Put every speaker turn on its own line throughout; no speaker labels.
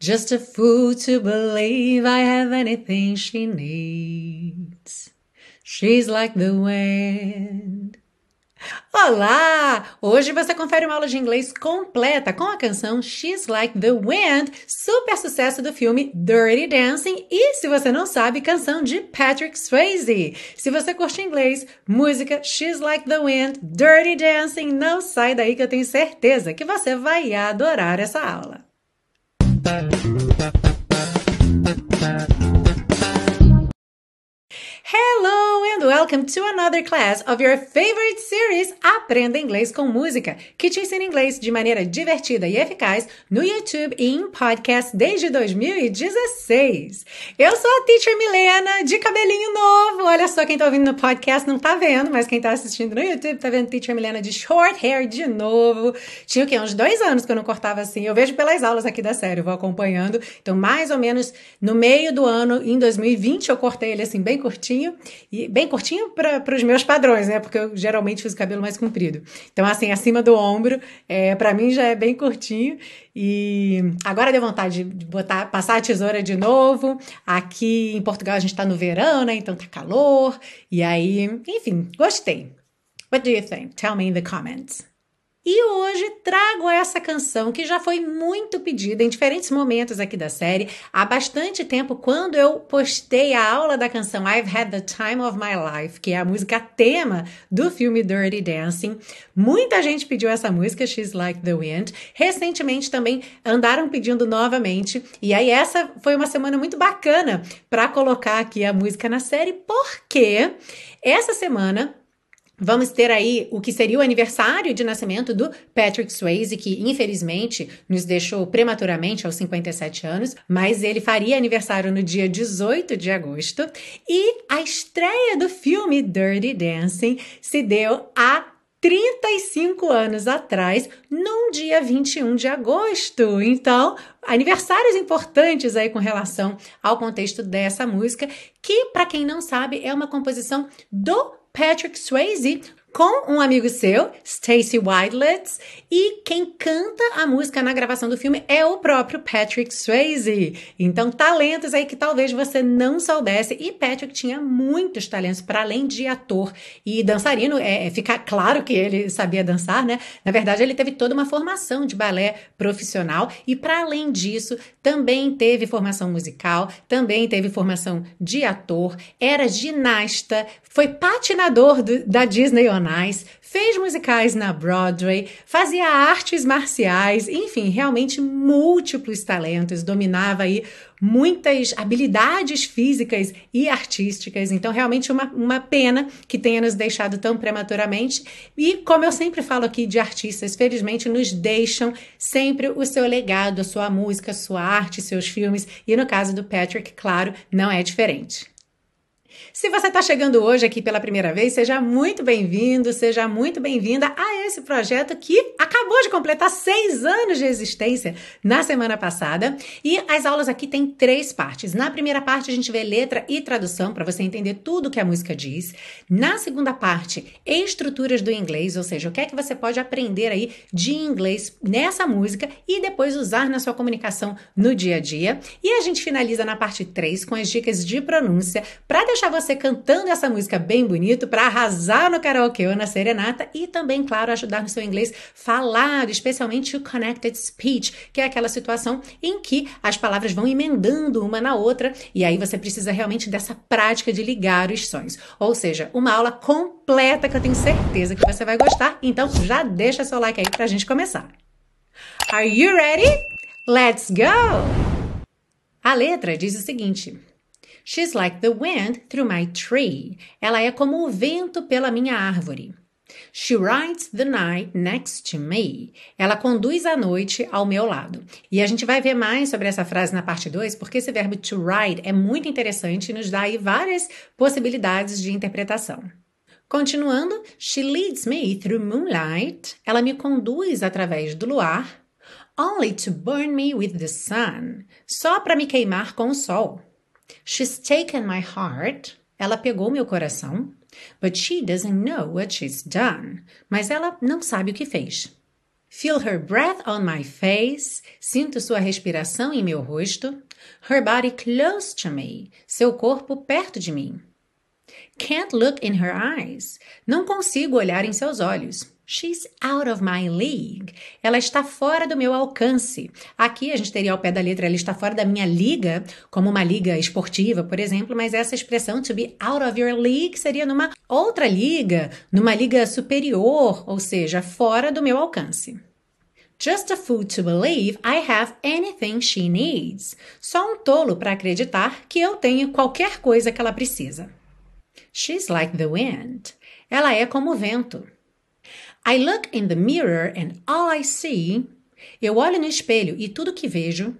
Just a fool to believe I have anything she needs. She's like the wind. Olá! Hoje você confere uma aula de inglês completa com a canção She's Like the Wind, super sucesso do filme Dirty Dancing e, se você não sabe, canção de Patrick Swayze. Se você curte inglês, música She's Like the Wind, Dirty Dancing, não sai daí que eu tenho certeza que você vai adorar essa aula. Hello and welcome to another class of your favorite series Aprenda Inglês com Música, que te ensina inglês de maneira divertida e eficaz no YouTube e em podcast desde 2016. Eu sou a Teacher Milena, de cabelinho novo. Olha só, quem tá ouvindo no podcast não tá vendo, mas quem tá assistindo no YouTube tá vendo Teacher Milena de short hair de novo. Tinha o quê? Uns dois anos que eu não cortava assim. Eu vejo pelas aulas aqui da série, eu vou acompanhando. Então, mais ou menos no meio do ano, em 2020, eu cortei ele assim bem curtinho e bem curtinho para os meus padrões, né? Porque eu geralmente fiz o cabelo mais comprido. Então, assim, acima do ombro, é, para mim já é bem curtinho. E agora deu vontade de botar, passar a tesoura de novo. Aqui em Portugal a gente está no verão, né? Então tá calor. E aí, enfim, gostei. What do you think? Tell me in the comments. E hoje trago essa canção que já foi muito pedida em diferentes momentos aqui da série. Há bastante tempo, quando eu postei a aula da canção I've Had the Time of My Life, que é a música tema do filme Dirty Dancing, muita gente pediu essa música, She's Like the Wind. Recentemente também andaram pedindo novamente. E aí, essa foi uma semana muito bacana para colocar aqui a música na série, porque essa semana Vamos ter aí o que seria o aniversário de nascimento do Patrick Swayze, que infelizmente nos deixou prematuramente aos 57 anos, mas ele faria aniversário no dia 18 de agosto. E a estreia do filme Dirty Dancing se deu há 35 anos atrás, num dia 21 de agosto. Então, aniversários importantes aí com relação ao contexto dessa música, que, para quem não sabe, é uma composição do Patrick Swayze com um amigo seu, Stacy Wildlets, e quem canta a música na gravação do filme é o próprio Patrick Swayze. Então, talentos aí que talvez você não soubesse. E Patrick tinha muitos talentos, para além de ator e dançarino. É, é, fica claro que ele sabia dançar, né? Na verdade, ele teve toda uma formação de balé profissional e, para além disso, também teve formação musical, também teve formação de ator, era ginasta, foi patinador do, da Disney On Fez musicais na Broadway, fazia artes marciais, enfim, realmente múltiplos talentos, dominava aí muitas habilidades físicas e artísticas. Então, realmente, uma, uma pena que tenha nos deixado tão prematuramente. E, como eu sempre falo aqui de artistas, felizmente nos deixam sempre o seu legado, a sua música, a sua arte, seus filmes. E no caso do Patrick, claro, não é diferente. Se você está chegando hoje aqui pela primeira vez, seja muito bem-vindo, seja muito bem-vinda a esse projeto que acabou de completar seis anos de existência na semana passada. E as aulas aqui têm três partes. Na primeira parte, a gente vê letra e tradução para você entender tudo que a música diz. Na segunda parte, estruturas do inglês, ou seja, o que é que você pode aprender aí de inglês nessa música e depois usar na sua comunicação no dia a dia. E a gente finaliza na parte 3 com as dicas de pronúncia para deixar você cantando essa música bem bonito para arrasar no karaokê ou na serenata e também, claro, ajudar no seu inglês especialmente o connected speech, que é aquela situação em que as palavras vão emendando uma na outra e aí você precisa realmente dessa prática de ligar os sons. Ou seja, uma aula completa que eu tenho certeza que você vai gostar. Então já deixa seu like aí pra gente começar. Are you ready? Let's go! A letra diz o seguinte: She's like the wind through my tree. Ela é como o vento pela minha árvore. She rides the night next to me. Ela conduz a noite ao meu lado. E a gente vai ver mais sobre essa frase na parte 2, porque esse verbo to ride é muito interessante e nos dá aí várias possibilidades de interpretação. Continuando, she leads me through moonlight. Ela me conduz através do luar. Only to burn me with the sun. Só para me queimar com o sol. She's taken my heart. Ela pegou meu coração. But she doesn't know what she's done. Mas ela não sabe o que fez. Feel her breath on my face. Sinto sua respiração em meu rosto. Her body close to me. Seu corpo perto de mim. Can't look in her eyes. Não consigo olhar em seus olhos. She's out of my league. Ela está fora do meu alcance. Aqui a gente teria ao pé da letra, ela está fora da minha liga, como uma liga esportiva, por exemplo, mas essa expressão to be out of your league seria numa outra liga, numa liga superior, ou seja, fora do meu alcance. Just a fool to believe I have anything she needs. Só um tolo para acreditar que eu tenho qualquer coisa que ela precisa. She's like the wind. Ela é como o vento. I look in the mirror and all I see. Eu olho no espelho e tudo que vejo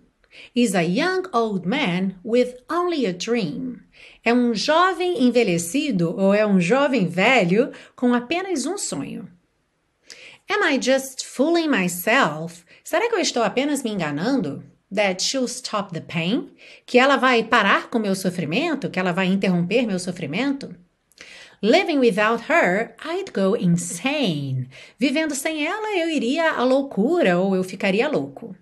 is a young old man with only a dream. É um jovem envelhecido ou é um jovem velho com apenas um sonho. Am I just fooling myself? Será que eu estou apenas me enganando? That she'll stop the pain? Que ela vai parar com meu sofrimento? Que ela vai interromper meu sofrimento? Living without her, I'd go insane. Vivendo sem ela, eu iria à loucura ou eu ficaria louco.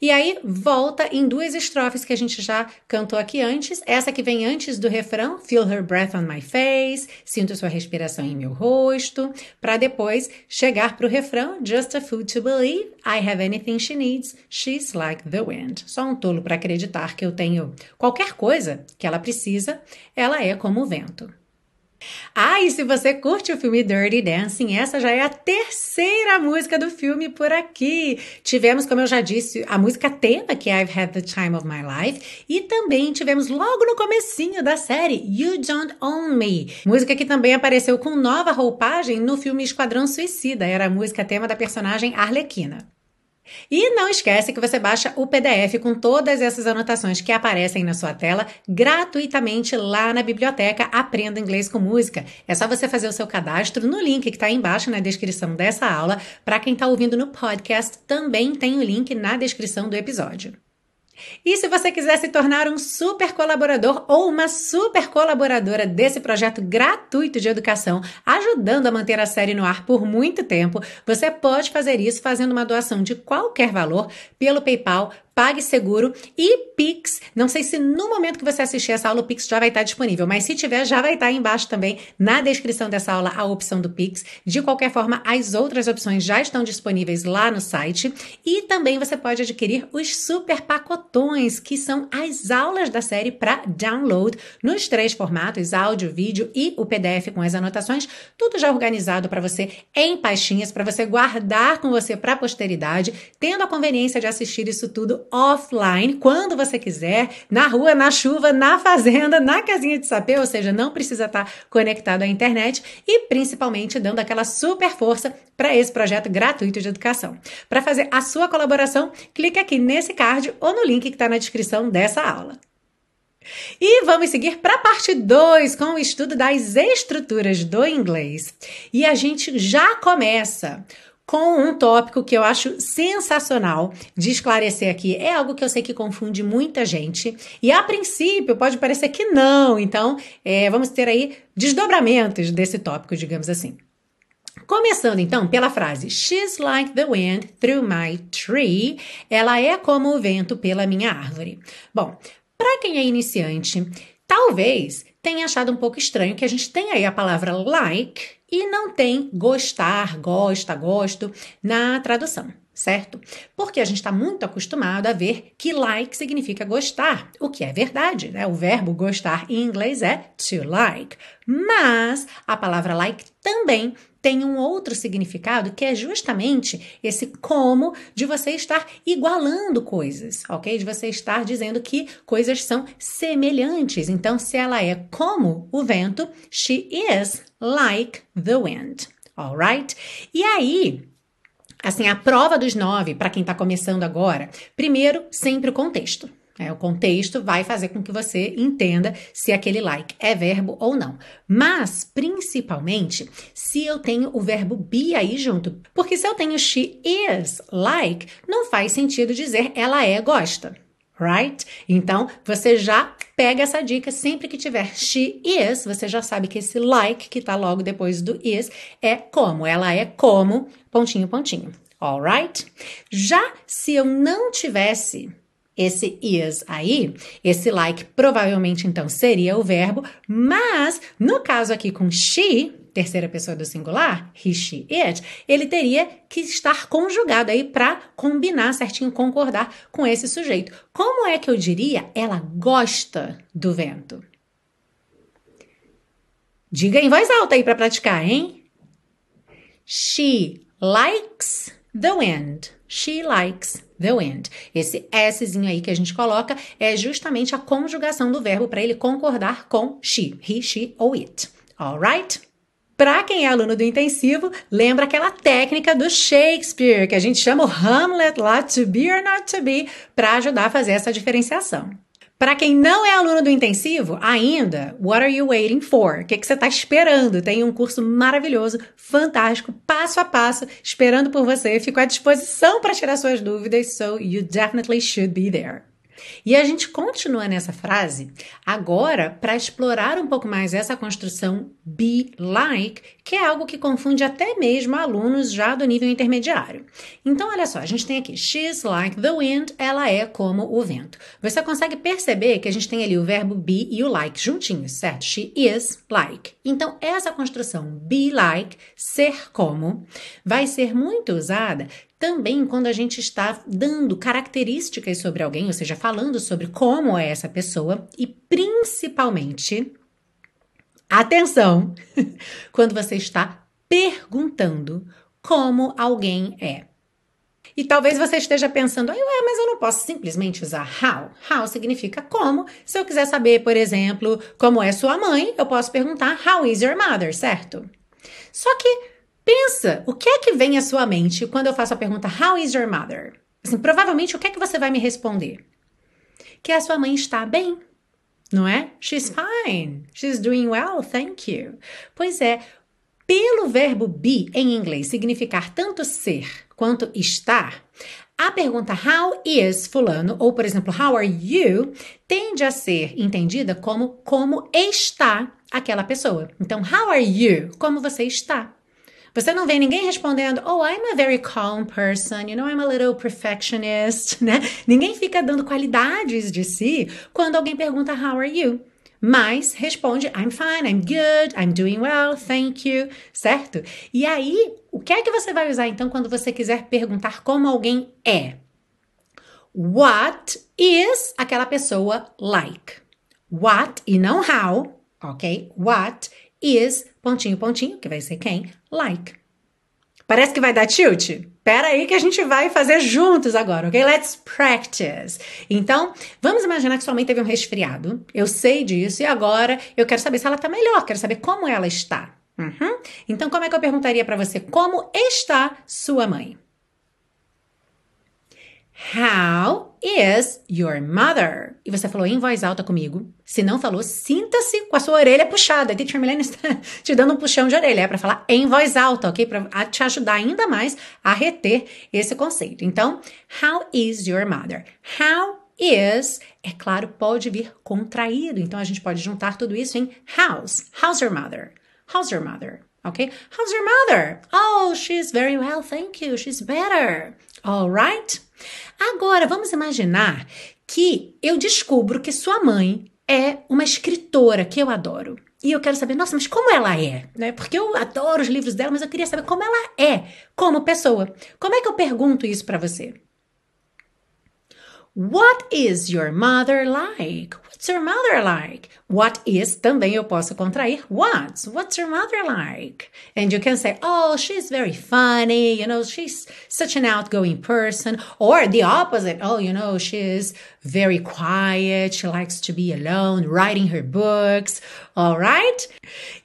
E aí volta em duas estrofes que a gente já cantou aqui antes. Essa que vem antes do refrão, Feel her breath on my face, sinto sua respiração em meu rosto, para depois chegar para o refrão, Just a fool to believe, I have anything she needs, she's like the wind. Só um tolo para acreditar que eu tenho qualquer coisa que ela precisa, ela é como o vento. Ah, e se você curte o filme Dirty Dancing, essa já é a terceira música do filme por aqui. Tivemos, como eu já disse, a música tema, que é I've Had the Time of My Life, e também tivemos logo no comecinho da série You Don't Own Me, música que também apareceu com nova roupagem no filme Esquadrão Suicida, era a música tema da personagem Arlequina. E não esquece que você baixa o PDF com todas essas anotações que aparecem na sua tela gratuitamente lá na biblioteca Aprenda Inglês com Música. É só você fazer o seu cadastro no link que está embaixo na descrição dessa aula. Para quem está ouvindo no podcast, também tem o link na descrição do episódio. E se você quiser se tornar um super colaborador ou uma super colaboradora desse projeto gratuito de educação, ajudando a manter a série no ar por muito tempo, você pode fazer isso fazendo uma doação de qualquer valor pelo PayPal PagSeguro e Pix. Não sei se no momento que você assistir essa aula o Pix já vai estar disponível, mas se tiver, já vai estar aí embaixo também na descrição dessa aula a opção do Pix. De qualquer forma, as outras opções já estão disponíveis lá no site e também você pode adquirir os super pacotões, que são as aulas da série para download nos três formatos: áudio, vídeo e o PDF com as anotações, tudo já organizado para você em pastinhas para você guardar com você para a posteridade, tendo a conveniência de assistir isso tudo offline, quando você quiser, na rua, na chuva, na fazenda, na casinha de sapê, ou seja, não precisa estar conectado à internet e principalmente dando aquela super força para esse projeto gratuito de educação. Para fazer a sua colaboração, clique aqui nesse card ou no link que está na descrição dessa aula. E vamos seguir para a parte 2 com o estudo das estruturas do inglês. E a gente já começa com um tópico que eu acho sensacional de esclarecer aqui. É algo que eu sei que confunde muita gente e a princípio pode parecer que não, então é, vamos ter aí desdobramentos desse tópico, digamos assim. Começando então pela frase She's like the wind through my tree. Ela é como o vento pela minha árvore. Bom, para quem é iniciante, talvez tenha achado um pouco estranho que a gente tem aí a palavra like e não tem gostar, gosta, gosto na tradução, certo? Porque a gente está muito acostumado a ver que like significa gostar, o que é verdade, né? O verbo gostar em inglês é to like. Mas a palavra like também tem um outro significado que é justamente esse como de você estar igualando coisas, ok? De você estar dizendo que coisas são semelhantes. Então, se ela é como o vento, she is like the wind. Alright? E aí, assim, a prova dos nove, para quem está começando agora, primeiro, sempre o contexto. É, o contexto vai fazer com que você entenda se aquele like é verbo ou não. Mas, principalmente, se eu tenho o verbo be aí junto. Porque se eu tenho she is like, não faz sentido dizer ela é gosta. Right? Então, você já pega essa dica sempre que tiver she is, você já sabe que esse like que tá logo depois do is é como. Ela é como, pontinho, pontinho. Alright? Já se eu não tivesse esse is aí, esse like provavelmente então seria o verbo, mas no caso aqui com she, terceira pessoa do singular, he, she, it, ele teria que estar conjugado aí para combinar certinho, concordar com esse sujeito. Como é que eu diria? Ela gosta do vento. Diga em voz alta aí para praticar, hein? She likes the wind. She likes the wind. Esse Szinho aí que a gente coloca é justamente a conjugação do verbo para ele concordar com she, he, she ou it. Alright? Para quem é aluno do intensivo, lembra aquela técnica do Shakespeare, que a gente chama o Hamlet lá, to be or not to be, para ajudar a fazer essa diferenciação. Para quem não é aluno do intensivo, ainda, what are you waiting for? O que, que você está esperando? Tem um curso maravilhoso, fantástico, passo a passo, esperando por você. Fico à disposição para tirar suas dúvidas, so you definitely should be there. E a gente continua nessa frase agora para explorar um pouco mais essa construção be like, que é algo que confunde até mesmo alunos já do nível intermediário. Então, olha só, a gente tem aqui she's like the wind, ela é como o vento. Você consegue perceber que a gente tem ali o verbo be e o like juntinhos, certo? She is like. Então, essa construção be like, ser como, vai ser muito usada também quando a gente está dando características sobre alguém, ou seja, falando sobre como é essa pessoa e principalmente, atenção, quando você está perguntando como alguém é. E talvez você esteja pensando, ué, mas eu não posso simplesmente usar how. How significa como. Se eu quiser saber, por exemplo, como é sua mãe, eu posso perguntar how is your mother, certo? Só que Pensa, o que é que vem à sua mente quando eu faço a pergunta How is your mother? Assim, provavelmente o que é que você vai me responder? Que a sua mãe está bem, não é? She's fine. She's doing well, thank you. Pois é, pelo verbo be em inglês significar tanto ser quanto estar, a pergunta how is fulano ou por exemplo how are you tende a ser entendida como como está aquela pessoa. Então how are you? Como você está? Você não vê ninguém respondendo, oh, I'm a very calm person, you know, I'm a little perfectionist, né? Ninguém fica dando qualidades de si quando alguém pergunta, how are you? Mas responde, I'm fine, I'm good, I'm doing well, thank you, certo? E aí, o que é que você vai usar então quando você quiser perguntar como alguém é? What is aquela pessoa like? What e não how, ok? What is, pontinho, pontinho, que vai ser quem? Like. Parece que vai dar tilt? Pera aí que a gente vai fazer juntos agora, ok? Let's practice. Então, vamos imaginar que sua mãe teve um resfriado. Eu sei disso e agora eu quero saber se ela tá melhor, quero saber como ela está. Uhum. Então, como é que eu perguntaria para você como está sua mãe? How is your mother? E você falou em voz alta comigo. Se não falou, sinta-se com a sua orelha puxada. A teacher Milene está te dando um puxão de orelha. É para falar em voz alta, ok? Para te ajudar ainda mais a reter esse conceito. Então, how is your mother? How is, é claro, pode vir contraído. Então, a gente pode juntar tudo isso em house. How's your mother? How's your mother? Okay? How's your mother? Oh, she's very well, thank you. She's better. All right? Agora, vamos imaginar que eu descubro que sua mãe é uma escritora que eu adoro. E eu quero saber, nossa, mas como ela é? Né? Porque eu adoro os livros dela, mas eu queria saber como ela é como pessoa. Como é que eu pergunto isso para você? What is your mother like? What's your mother like? What is também eu posso contrair what? What's your mother like? And you can say, oh, she's very funny, you know, she's such an outgoing person. Or the opposite, oh, you know, she's very quiet, she likes to be alone, writing her books, alright?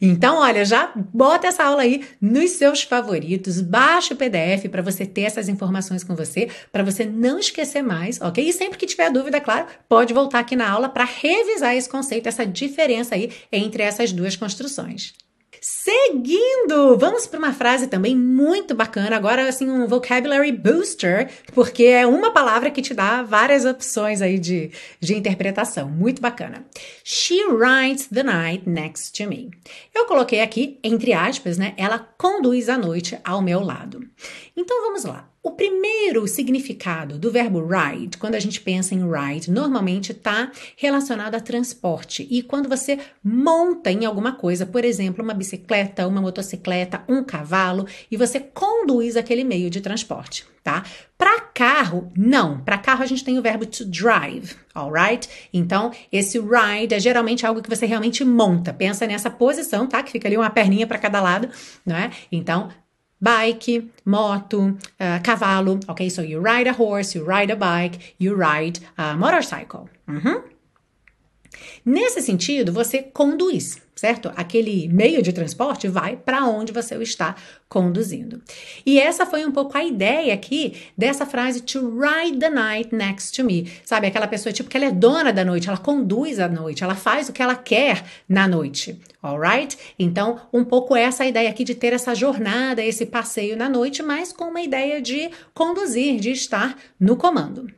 Então, olha, já bota essa aula aí nos seus favoritos, baixa o PDF para você ter essas informações com você, para você não esquecer mais, ok? E sempre que tiver dúvida, claro, pode voltar aqui na aula para revisar esse conceito, essa diferença aí entre essas duas construções. Seguindo, vamos para uma frase também muito bacana, agora assim um vocabulary booster, porque é uma palavra que te dá várias opções aí de, de interpretação, muito bacana. She rides the night next to me. Eu coloquei aqui, entre aspas, né, ela conduz a noite ao meu lado. Então vamos lá. O primeiro significado do verbo ride, quando a gente pensa em ride, normalmente está relacionado a transporte. E quando você monta em alguma coisa, por exemplo, uma bicicleta, uma motocicleta, um cavalo, e você conduz aquele meio de transporte, tá? Para carro, não. Para carro a gente tem o verbo to drive, alright? Então, esse ride é geralmente algo que você realmente monta. Pensa nessa posição, tá? Que fica ali uma perninha para cada lado, não é? Então, bike, moto, uh, cavalo. Ok, so you ride a horse, you ride a bike, you ride a motorcycle. Uhum. Nesse sentido, você conduz, certo? Aquele meio de transporte vai para onde você o está conduzindo. E essa foi um pouco a ideia aqui dessa frase to ride the night next to me. Sabe, aquela pessoa tipo que ela é dona da noite, ela conduz a noite, ela faz o que ela quer na noite. Alright? Então, um pouco essa ideia aqui de ter essa jornada, esse passeio na noite, mas com uma ideia de conduzir, de estar no comando.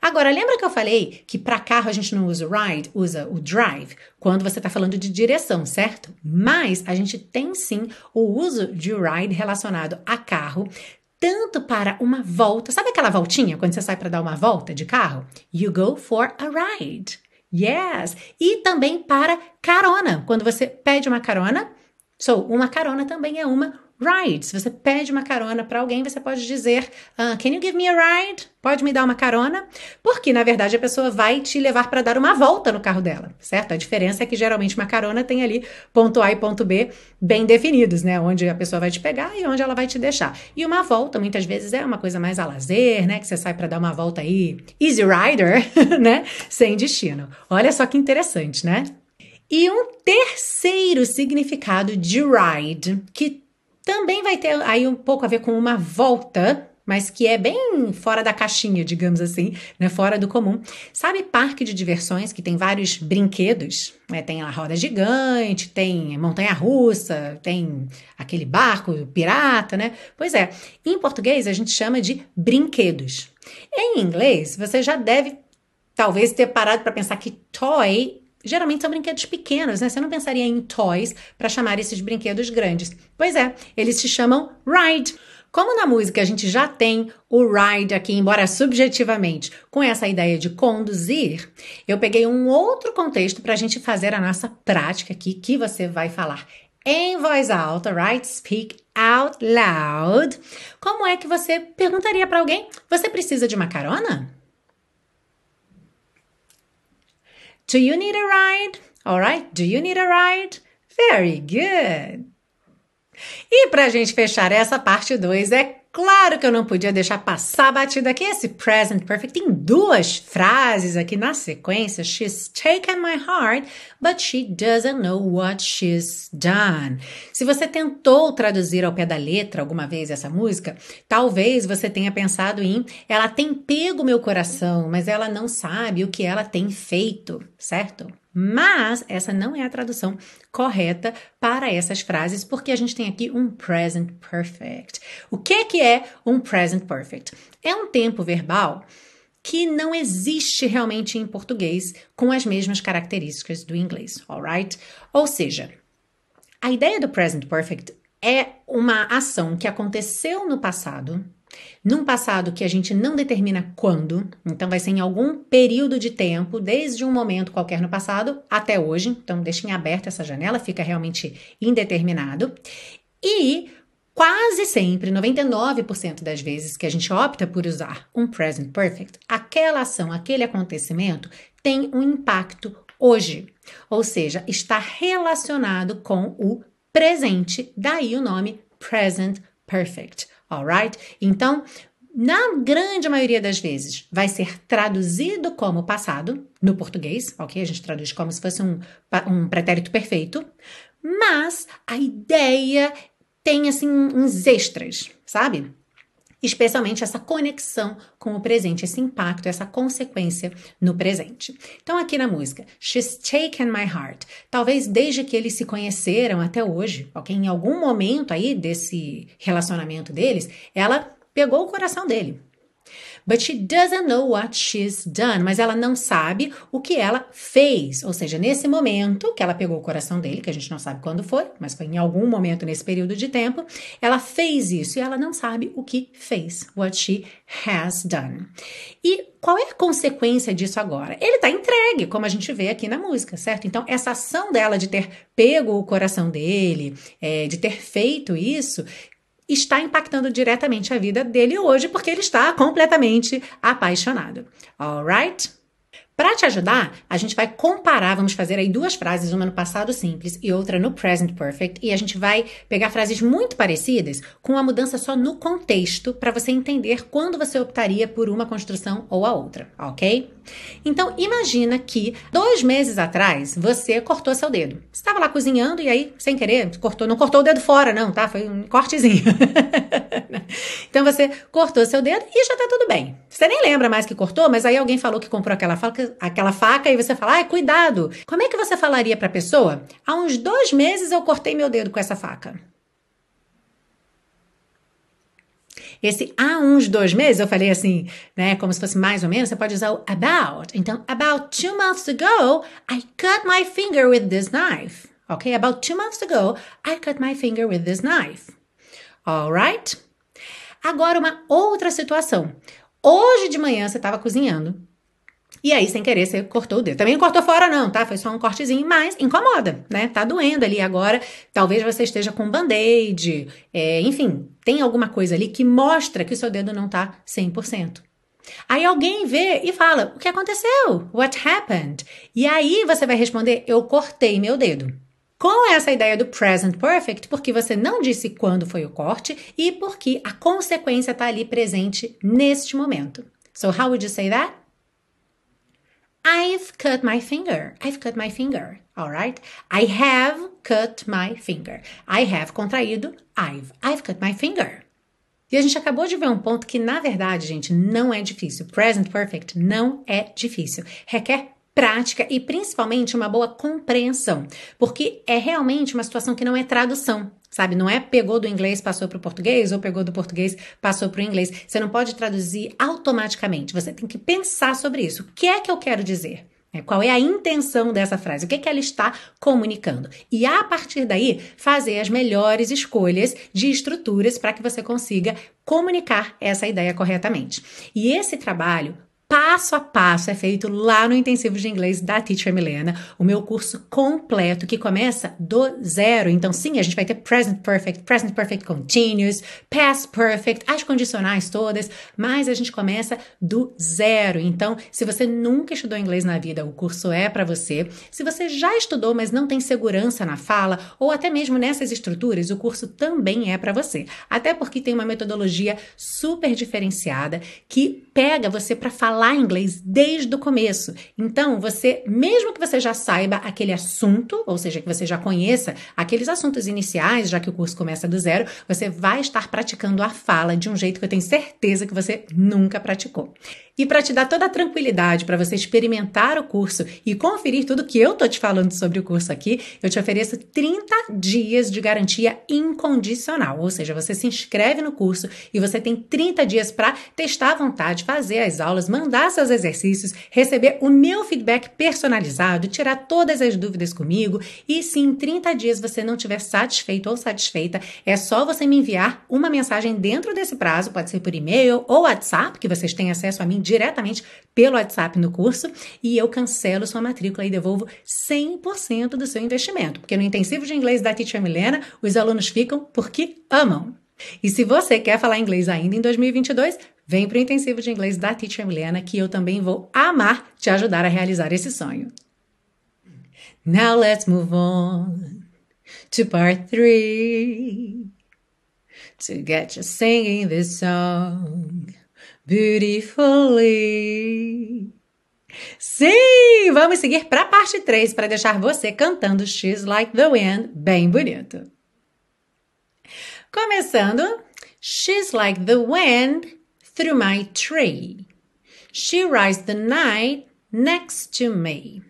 Agora, lembra que eu falei que para carro a gente não usa o ride, usa o drive, quando você está falando de direção, certo? Mas a gente tem sim o uso de ride relacionado a carro, tanto para uma volta. Sabe aquela voltinha quando você sai para dar uma volta de carro? You go for a ride. Yes! E também para carona. Quando você pede uma carona, so, uma carona também é uma ride. Se você pede uma carona para alguém, você pode dizer: uh, Can you give me a ride? Pode me dar uma carona? Porque, na verdade, a pessoa vai te levar para dar uma volta no carro dela, certo? A diferença é que geralmente uma carona tem ali ponto A e ponto B bem definidos, né? Onde a pessoa vai te pegar e onde ela vai te deixar. E uma volta, muitas vezes, é uma coisa mais a lazer, né? Que você sai para dar uma volta aí, easy rider, né? Sem destino. Olha só que interessante, né? E um terceiro significado de ride, que também vai ter aí um pouco a ver com uma volta, mas que é bem fora da caixinha, digamos assim, né? fora do comum. Sabe parque de diversões que tem vários brinquedos? Né? Tem a roda gigante, tem montanha-russa, tem aquele barco pirata, né? Pois é, em português a gente chama de brinquedos. Em inglês, você já deve talvez ter parado para pensar que toy geralmente são brinquedos pequenos, né? Você não pensaria em toys para chamar esses brinquedos grandes. Pois é, eles se chamam ride. Como na música a gente já tem o ride aqui, embora subjetivamente, com essa ideia de conduzir, eu peguei um outro contexto para a gente fazer a nossa prática aqui, que você vai falar em voz alta, right? Speak out loud. Como é que você perguntaria para alguém: você precisa de uma carona? Do you need a ride? All right. Do you need a ride? Very good. E para a gente fechar essa parte 2, é Claro que eu não podia deixar passar batida aqui esse present perfect. Tem duas frases aqui na sequência. She's taken my heart, but she doesn't know what she's done. Se você tentou traduzir ao pé da letra alguma vez essa música, talvez você tenha pensado em ela tem pego meu coração, mas ela não sabe o que ela tem feito, certo? Mas essa não é a tradução correta para essas frases, porque a gente tem aqui um present perfect. O que, que é um present perfect? É um tempo verbal que não existe realmente em português com as mesmas características do inglês, alright? Ou seja, a ideia do present perfect é uma ação que aconteceu no passado num passado que a gente não determina quando, então vai ser em algum período de tempo, desde um momento qualquer no passado até hoje, então deixem aberta essa janela, fica realmente indeterminado. E quase sempre, 99% das vezes que a gente opta por usar um present perfect, aquela ação, aquele acontecimento tem um impacto hoje, ou seja, está relacionado com o presente, daí o nome present perfect alright? Então, na grande maioria das vezes, vai ser traduzido como passado no português, ok? A gente traduz como se fosse um, um pretérito perfeito, mas a ideia tem assim uns extras, sabe? Especialmente essa conexão com o presente, esse impacto, essa consequência no presente. Então, aqui na música, She's Taken My Heart. Talvez desde que eles se conheceram até hoje, ok? Em algum momento aí desse relacionamento deles, ela pegou o coração dele. But she doesn't know what she's done. Mas ela não sabe o que ela fez. Ou seja, nesse momento que ela pegou o coração dele, que a gente não sabe quando foi, mas foi em algum momento nesse período de tempo, ela fez isso e ela não sabe o que fez. What she has done. E qual é a consequência disso agora? Ele está entregue, como a gente vê aqui na música, certo? Então, essa ação dela de ter pego o coração dele, é, de ter feito isso, está impactando diretamente a vida dele hoje, porque ele está completamente apaixonado. Alright? Para te ajudar, a gente vai comparar, vamos fazer aí duas frases, uma no passado simples e outra no present perfect, e a gente vai pegar frases muito parecidas com a mudança só no contexto para você entender quando você optaria por uma construção ou a outra, ok? Então, imagina que dois meses atrás você cortou seu dedo. Estava lá cozinhando e aí, sem querer, cortou, não cortou o dedo fora, não, tá? Foi um cortezinho. então você cortou seu dedo e já tá tudo bem. Você nem lembra mais que cortou, mas aí alguém falou que comprou aquela faca, aquela faca e você fala, ai, cuidado. Como é que você falaria pra pessoa? Há uns dois meses eu cortei meu dedo com essa faca. Esse há uns dois meses, eu falei assim, né, como se fosse mais ou menos, você pode usar o about. Então, about two months ago, I cut my finger with this knife. Ok? About two months ago, I cut my finger with this knife. Alright? Agora, uma outra situação. Hoje de manhã você estava cozinhando e aí, sem querer, você cortou o dedo. Também não cortou fora, não, tá? Foi só um cortezinho, mas incomoda, né? Tá doendo ali agora. Talvez você esteja com band-aid, é, enfim, tem alguma coisa ali que mostra que o seu dedo não tá 100%. Aí alguém vê e fala: O que aconteceu? What happened? E aí você vai responder: Eu cortei meu dedo. Com essa ideia do present perfect, porque você não disse quando foi o corte e porque a consequência está ali presente neste momento. So, how would you say that? I've cut my finger. I've cut my finger. All right? I have cut my finger. I have contraído I've. I've cut my finger. E a gente acabou de ver um ponto que, na verdade, gente, não é difícil. Present perfect não é difícil. Requer prática e principalmente uma boa compreensão, porque é realmente uma situação que não é tradução. Sabe, não é pegou do inglês, passou para o português, ou pegou do português, passou para o inglês. Você não pode traduzir automaticamente. Você tem que pensar sobre isso. O que é que eu quero dizer? É, qual é a intenção dessa frase? O que, é que ela está comunicando? E a partir daí, fazer as melhores escolhas de estruturas para que você consiga comunicar essa ideia corretamente. E esse trabalho passo a passo é feito lá no intensivo de inglês da Teacher Milena, o meu curso completo que começa do zero. Então, sim, a gente vai ter present perfect, present perfect continuous, past perfect, as condicionais todas, mas a gente começa do zero. Então, se você nunca estudou inglês na vida, o curso é para você. Se você já estudou, mas não tem segurança na fala ou até mesmo nessas estruturas, o curso também é para você. Até porque tem uma metodologia super diferenciada que pega você para falar falar inglês desde o começo. Então, você, mesmo que você já saiba aquele assunto, ou seja, que você já conheça aqueles assuntos iniciais, já que o curso começa do zero, você vai estar praticando a fala de um jeito que eu tenho certeza que você nunca praticou. E para te dar toda a tranquilidade para você experimentar o curso e conferir tudo que eu tô te falando sobre o curso aqui, eu te ofereço 30 dias de garantia incondicional. Ou seja, você se inscreve no curso e você tem 30 dias para testar à vontade, fazer as aulas, mandar seus exercícios, receber o meu feedback personalizado, tirar todas as dúvidas comigo. E se em 30 dias você não estiver satisfeito ou satisfeita, é só você me enviar uma mensagem dentro desse prazo, pode ser por e-mail ou WhatsApp, que vocês têm acesso a mim diretamente pelo WhatsApp no curso e eu cancelo sua matrícula e devolvo 100% do seu investimento. Porque no intensivo de inglês da Teacher Milena, os alunos ficam porque amam. E se você quer falar inglês ainda em 2022, vem para o intensivo de inglês da Teacher Milena que eu também vou amar te ajudar a realizar esse sonho. Now let's move on to part three to get you singing this song beautifully. Sim, vamos seguir para a parte 3 para deixar você cantando She's Like the Wind bem bonito. Começando, She's like the wind through my tree. She rides the night next to me.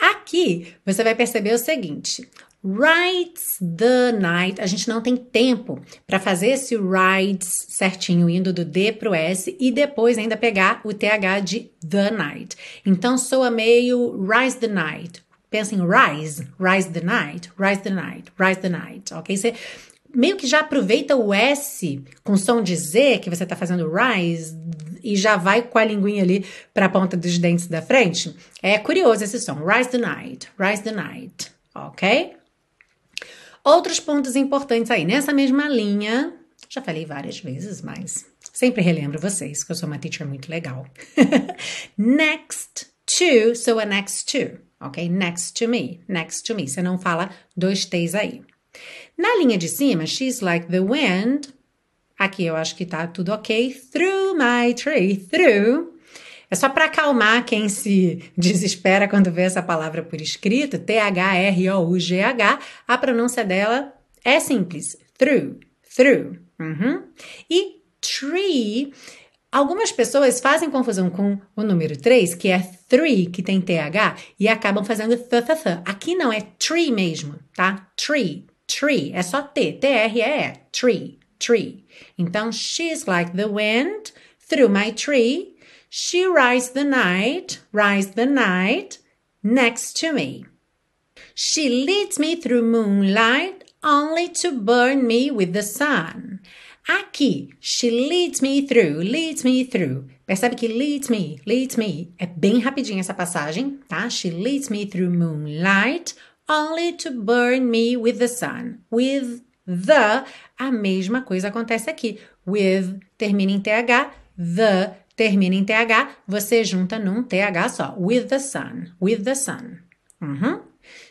Aqui você vai perceber o seguinte: Rides the night. A gente não tem tempo para fazer esse rides certinho, indo do D pro S e depois ainda pegar o TH de the night. Então soa meio rise the night. Pensa em rise, rise the night, rise the night, rise the night, ok? Você meio que já aproveita o S com som de Z, que você está fazendo rise, e já vai com a linguinha ali para a ponta dos dentes da frente. É curioso esse som. Rise the night, rise the night, ok? Outros pontos importantes aí, nessa mesma linha, já falei várias vezes, mas sempre relembro vocês que eu sou uma teacher muito legal. next to, so a next to, ok? Next to me, next to me. Você não fala dois T's aí. Na linha de cima, she's like the wind. Aqui eu acho que tá tudo ok. Through my tree, through. É só para acalmar quem se desespera quando vê essa palavra por escrito, T-H-R-O-U-G-H, a pronúncia dela é simples, through, through. Uhum. E tree, algumas pessoas fazem confusão com o número 3, que é three, que tem TH, e acabam fazendo th, th, th. Aqui não, é tree mesmo, tá? Tree, tree, é só T, T-R-E-E, tree, tree. Então, she's like the wind through my tree. She rides the night, rides the night next to me. She leads me through moonlight only to burn me with the sun. Aqui, she leads me through, leads me through. Percebe que leads me, leads me. É bem rapidinho essa passagem, tá? She leads me through moonlight only to burn me with the sun. With the, a mesma coisa acontece aqui. With termina em TH, the termina em TH, você junta num TH só. With the sun, with the sun. Uhum.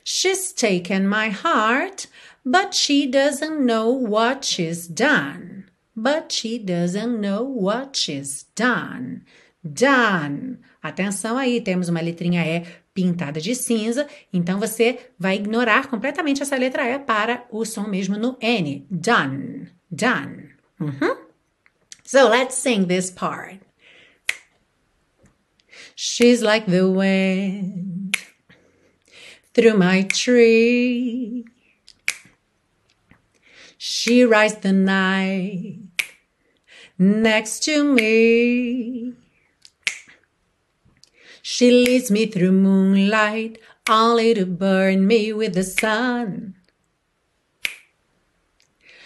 She's taken my heart, but she doesn't know what she's done. But she doesn't know what she's done. Done. Atenção aí, temos uma letrinha E pintada de cinza, então você vai ignorar completamente essa letra E para o som mesmo no N. Done. Done. Uhum. So let's sing this part. She's like the wind through my tree. She rides the night next to me. She leads me through moonlight only to burn me with the sun.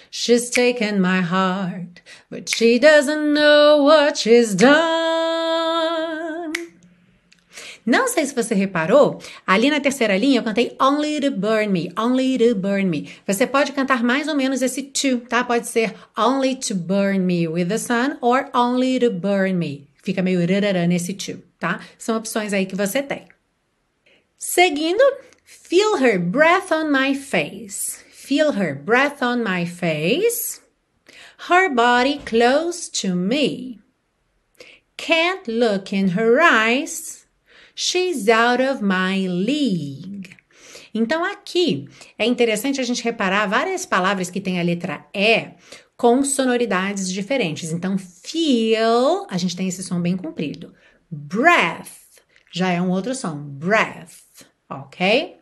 She's taken my heart, but she doesn't know what she's done. Não sei se você reparou, ali na terceira linha eu cantei Only to Burn Me, Only to Burn Me. Você pode cantar mais ou menos esse to, tá? Pode ser Only to Burn Me with the Sun or Only to Burn Me. Fica meio rarará nesse to tá? São opções aí que você tem. Seguindo, feel her breath on my face. Feel her breath on my face. Her body close to me. Can't look in her eyes. She's out of my league. Então aqui é interessante a gente reparar várias palavras que têm a letra E com sonoridades diferentes. Então, feel, a gente tem esse som bem comprido breath já é um outro som, breath, ok?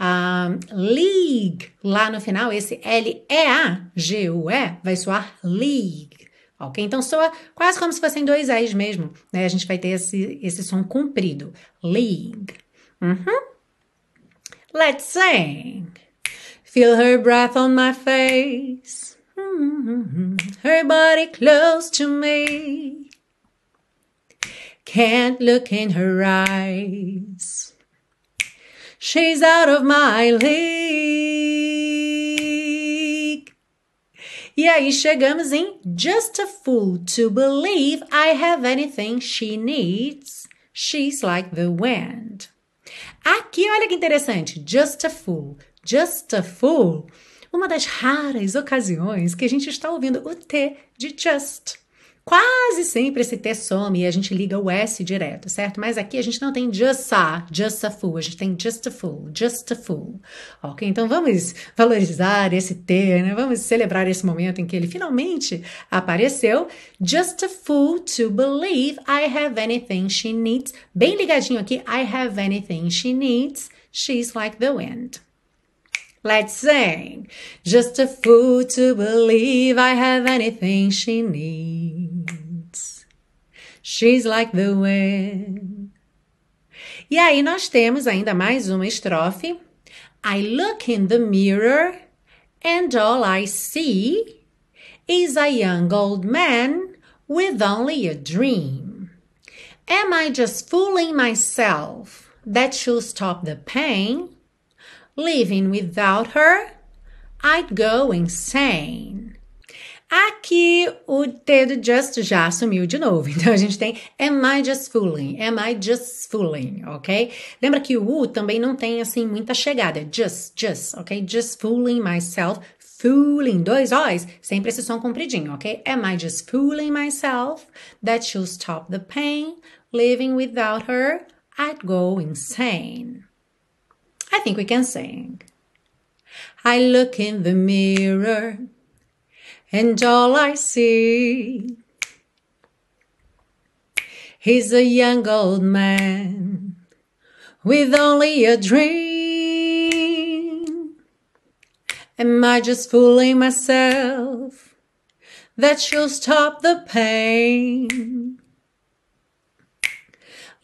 Um, league, lá no final, esse L-E-A-G-U-E vai soar league, ok? Então soa quase como se fossem dois E's mesmo, né? A gente vai ter esse, esse som comprido, league. Uhum. Let's sing. Feel her breath on my face. -hmm. Her body close to me. Can't look in her eyes. She's out of my league. E aí chegamos em Just a fool to believe I have anything she needs. She's like the wind. Aqui, olha que interessante. Just a fool. Just a fool. Uma das raras ocasiões que a gente está ouvindo o T de just. Quase sempre esse T some e a gente liga o S direto, certo? Mas aqui a gente não tem just a, just a fool, a gente tem just a fool, just a fool. Ok? Então vamos valorizar esse T, né? Vamos celebrar esse momento em que ele finalmente apareceu. Just a fool to believe I have anything she needs. Bem ligadinho aqui, I have anything she needs. She's like the wind. Let's sing. Just a fool to believe I have anything she needs. She's like the wind. E aí nós temos ainda mais uma estrofe. I look in the mirror and all I see is a young old man with only a dream. Am I just fooling myself that she'll stop the pain? Living without her, I'd go insane. Aqui o T do just já sumiu de novo. Então a gente tem am I just fooling? Am I just fooling? Ok? Lembra que o U também não tem assim muita chegada. Just, just, ok? Just fooling myself. Fooling, dois O's, sempre esse som compridinho, ok? Am I just fooling myself that she'll stop the pain? Living without her, I'd go insane. I think we can sing. I look in the mirror and all I see He's a young old man with only a dream. Am I just fooling myself that she'll stop the pain?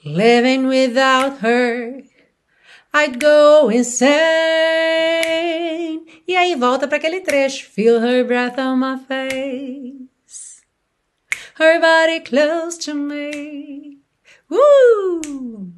Living without her I'd go insane. E aí volta para aquele trecho. Feel her breath on my face. Her body close to me. Uh!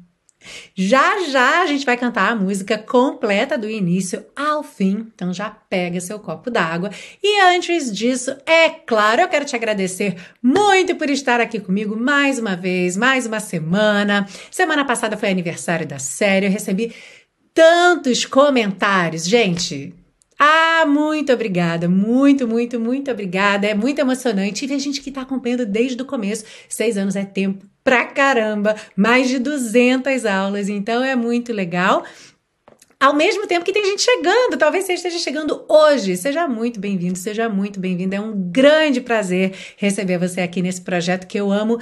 Já já a gente vai cantar a música completa do início ao fim, então já pega seu copo d'água. E antes disso, é claro, eu quero te agradecer muito por estar aqui comigo mais uma vez, mais uma semana. Semana passada foi aniversário da série, eu recebi tantos comentários, gente. Ah, muito obrigada, muito, muito, muito obrigada. É muito emocionante. E ver gente que está acompanhando desde o começo. Seis anos é tempo pra caramba, mais de 200 aulas, então é muito legal. Ao mesmo tempo que tem gente chegando, talvez você esteja chegando hoje. Seja muito bem-vindo, seja muito bem-vindo. É um grande prazer receber você aqui nesse projeto que eu amo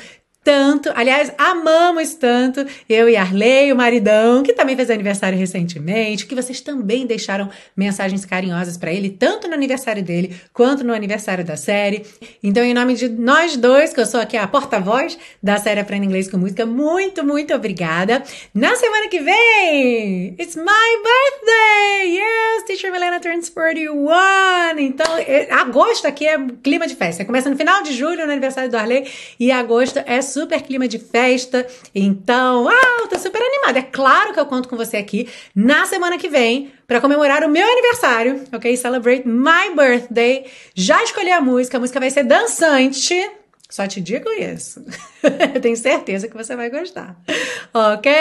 tanto, aliás, amamos tanto, eu e Arley, o maridão, que também fez aniversário recentemente, que vocês também deixaram mensagens carinhosas para ele, tanto no aniversário dele quanto no aniversário da série. Então, em nome de nós dois, que eu sou aqui a porta-voz da série Aprenda Inglês com Música, muito, muito obrigada. Na semana que vem, it's my birthday! Yes, Teacher Milena turns 41! Então, é, agosto aqui é clima de festa. Começa no final de julho, no aniversário do Arley, e agosto é super clima de festa. Então, ah, tô super animada. É claro que eu conto com você aqui na semana que vem para comemorar o meu aniversário, ok? Celebrate my birthday. Já escolhi a música, a música vai ser dançante. Só te digo isso. Tenho certeza que você vai gostar. Ok?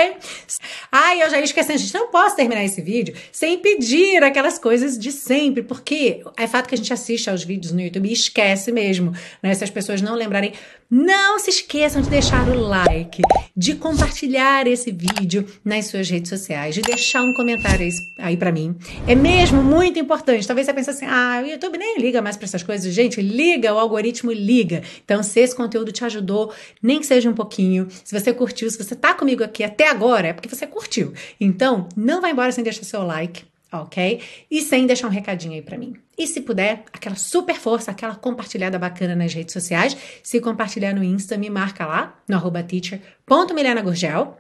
Ah, eu já ia esquecendo, gente, não posso terminar esse vídeo sem pedir aquelas coisas de sempre, porque é fato que a gente assiste aos vídeos no YouTube e esquece mesmo, né? Se as pessoas não lembrarem, não se esqueçam de deixar o like, de compartilhar esse vídeo nas suas redes sociais, de deixar um comentário aí para mim. É mesmo muito importante. Talvez você pense assim: ah, o YouTube nem liga mais para essas coisas. Gente, liga, o algoritmo liga. Então, se esse conteúdo te ajudou, nem que seja um pouquinho, se você curtiu, se você tá comigo aqui até agora, é porque você curtiu. Então, não vai embora sem deixar seu like ok? E sem deixar um recadinho aí para mim. E se puder, aquela super força, aquela compartilhada bacana nas redes sociais. Se compartilhar no Insta, me marca lá, no arroba teacher.milenagurgel.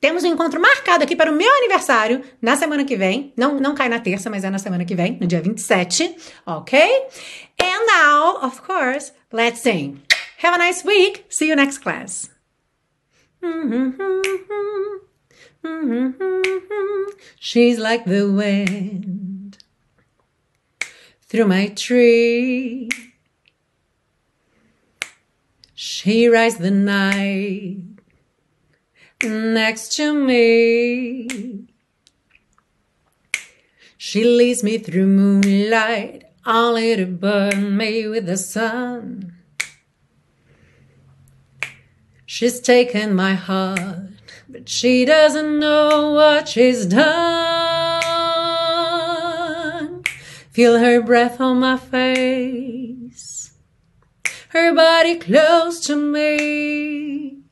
Temos um encontro marcado aqui para o meu aniversário na semana que vem. Não, não cai na terça, mas é na semana que vem, no dia 27, ok? And now, of course, let's sing. Have a nice week. See you next class. She's like the wind through my tree. She rides the night next to me. She leads me through moonlight, only to burn me with the sun. She's taken my heart but she doesn't know what she's done. Feel her breath on my face, her body close to me.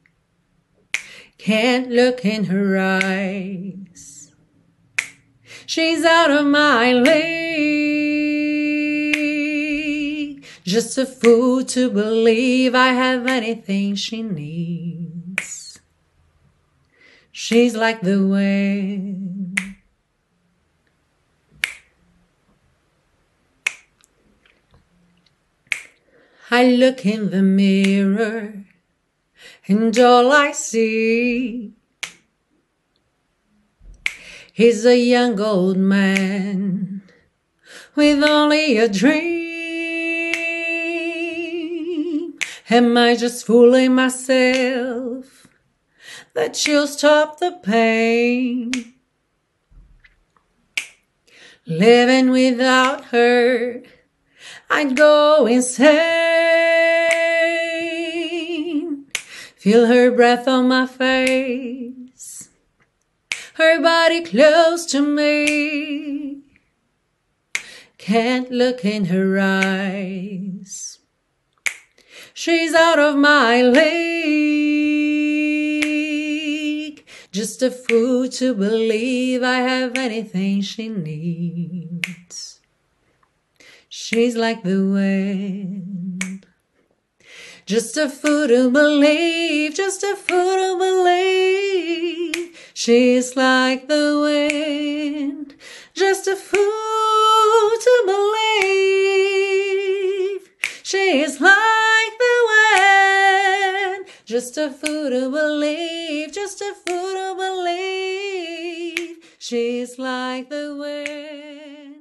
Can't look in her eyes. She's out of my league. Just a fool to believe I have anything she needs. She's like the wind. I look in the mirror and all I see is a young old man with only a dream. Am I just fooling myself that she'll stop the pain? Living without her I'd go insane. Feel her breath on my face, her body close to me. Can't look in her eyes. She's out of my league. Just a fool to believe I have anything she needs. She's like the wind. Just a fool to believe, just a fool to believe. She's like the wind. Just a fool to believe. She's like the wind. Just a fool to believe, just a fool to believe. She's like the wind.